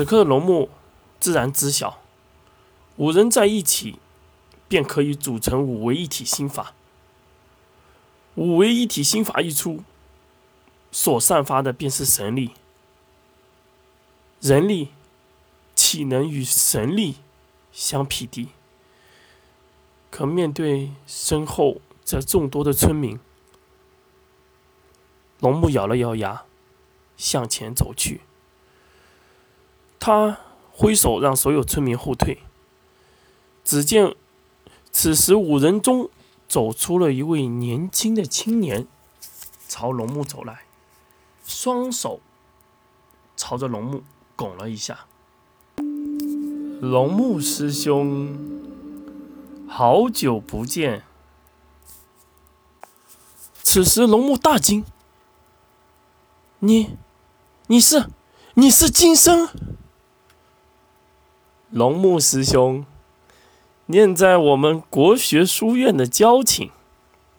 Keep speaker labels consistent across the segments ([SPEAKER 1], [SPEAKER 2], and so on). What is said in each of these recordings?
[SPEAKER 1] 此刻龙木自然知晓，五人在一起，便可以组成五为一体心法。五为一体心法一出，所散发的便是神力。人力岂能与神力相匹敌？可面对身后这众多的村民，龙木咬了咬牙，向前走去。他挥手让所有村民后退。只见此时五人中走出了一位年轻的青年，朝龙木走来，双手朝着龙木拱了一下。龙木师兄，好久不见。此时龙木大惊：“你，你是，你是金生？”龙木师兄，念在我们国学书院的交情，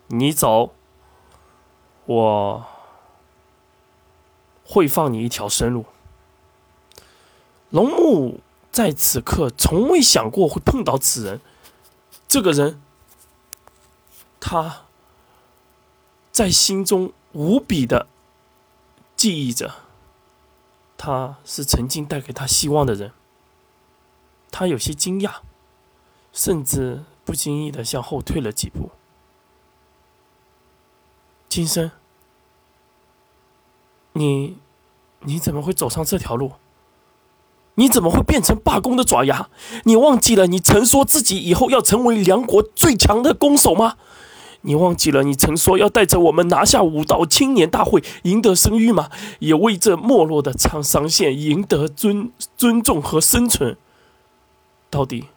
[SPEAKER 1] 你走，我会放你一条生路。龙木在此刻从未想过会碰到此人，这个人，他在心中无比的记忆着，他是曾经带给他希望的人。他有些惊讶，甚至不经意的向后退了几步。金生，你你怎么会走上这条路？你怎么会变成罢工的爪牙？你忘记了你曾说自己以后要成为梁国最强的弓手吗？你忘记了你曾说要带着我们拿下武道青年大会，赢得声誉吗？也为这没落的沧桑县赢得尊尊重和生存。到底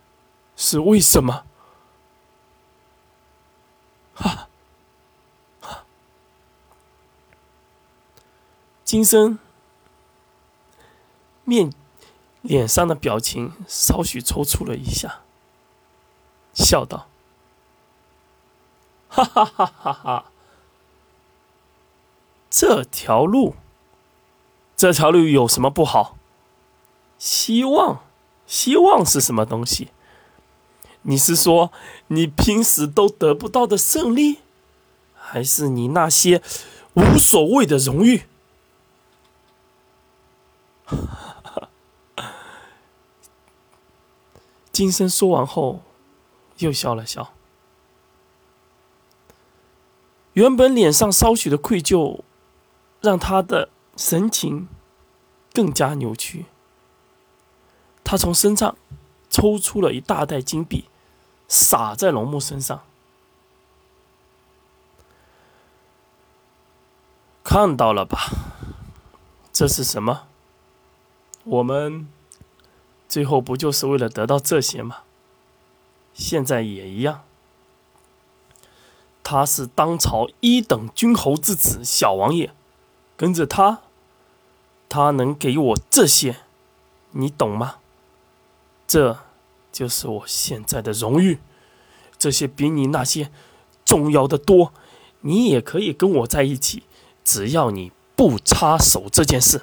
[SPEAKER 1] 是为什么？哈，金生面脸上的表情稍许抽搐了一下，笑道：“哈哈哈哈哈！这条路，这条路有什么不好？希望。”希望是什么东西？你是说你平时都得不到的胜利，还是你那些无所谓的荣誉？金生说完后，又笑了笑。原本脸上稍许的愧疚，让他的神情更加扭曲。他从身上抽出了一大袋金币，撒在龙木身上。看到了吧？这是什么？我们最后不就是为了得到这些吗？现在也一样。他是当朝一等君侯之子，小王爷，跟着他，他能给我这些，你懂吗？这就是我现在的荣誉，这些比你那些重要的多。你也可以跟我在一起，只要你不插手这件事。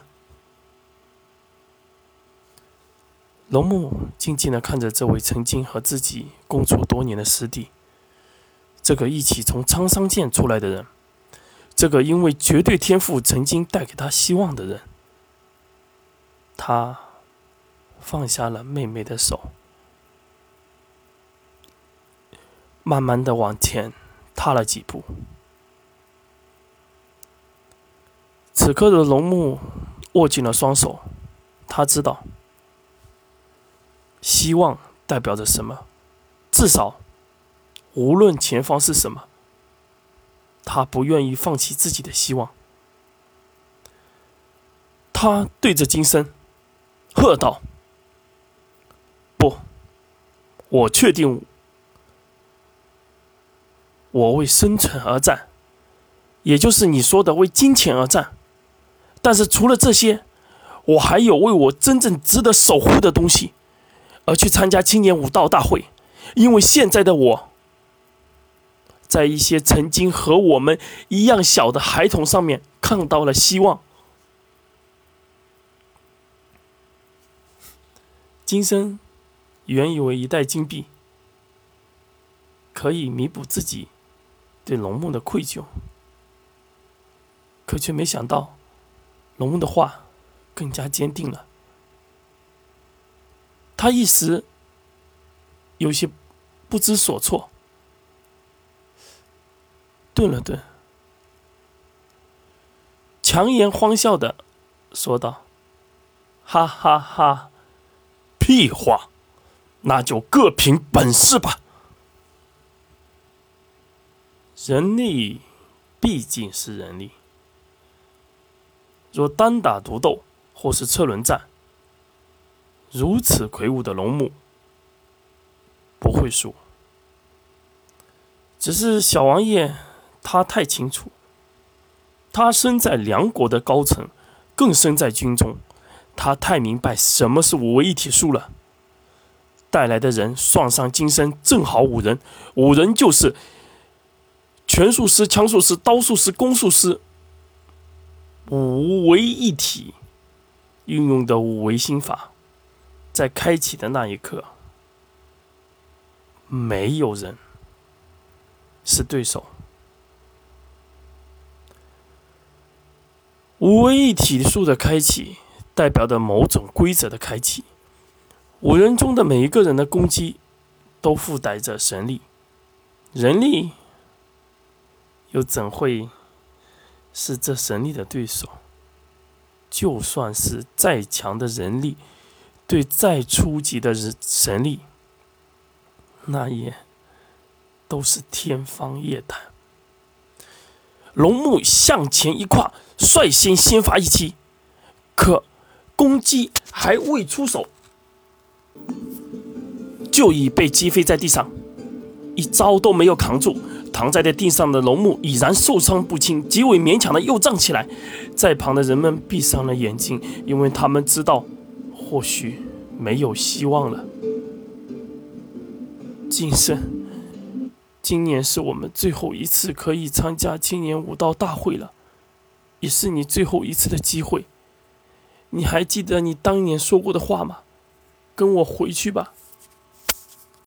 [SPEAKER 1] 龙木静静的看着这位曾经和自己共处多年的师弟，这个一起从沧桑县出来的人，这个因为绝对天赋曾经带给他希望的人，他。放下了妹妹的手，慢慢的往前踏了几步。此刻的龙木握紧了双手，他知道，希望代表着什么，至少，无论前方是什么，他不愿意放弃自己的希望。他对着金生喝道。不，我确定，我为生存而战，也就是你说的为金钱而战。但是除了这些，我还有为我真正值得守护的东西，而去参加青年武道大会。因为现在的我，在一些曾经和我们一样小的孩童上面看到了希望。金生原以为一袋金币可以弥补自己对龙木的愧疚，可却没想到龙木的话更加坚定了。他一时有些不知所措，顿了顿，强颜欢笑的说道：“哈哈哈，屁话，那就各凭本事吧。人力毕竟是人力，若单打独斗或是车轮战。”如此魁梧的龙母不会输，只是小王爷他太清楚，他身在梁国的高层，更身在军中，他太明白什么是五位一体术了。带来的人算上金身，正好五人，五人就是拳术师、枪术师、刀术师、弓术师，五为一体运用的五维心法。在开启的那一刻，没有人是对手。五位一体术的开启，代表着某种规则的开启。五人中的每一个人的攻击，都附带着神力。人力又怎会是这神力的对手？就算是再强的人力。对再初级的人神力，那也都是天方夜谭。龙木向前一跨，率先先发一击，可攻击还未出手，就已被击飞在地上，一招都没有扛住。躺在在地上的龙木已然受伤不轻，极为勉强的又站起来。在旁的人们闭上了眼睛，因为他们知道。或许没有希望了。金生，今年是我们最后一次可以参加青年武道大会了，也是你最后一次的机会。你还记得你当年说过的话吗？跟我回去吧。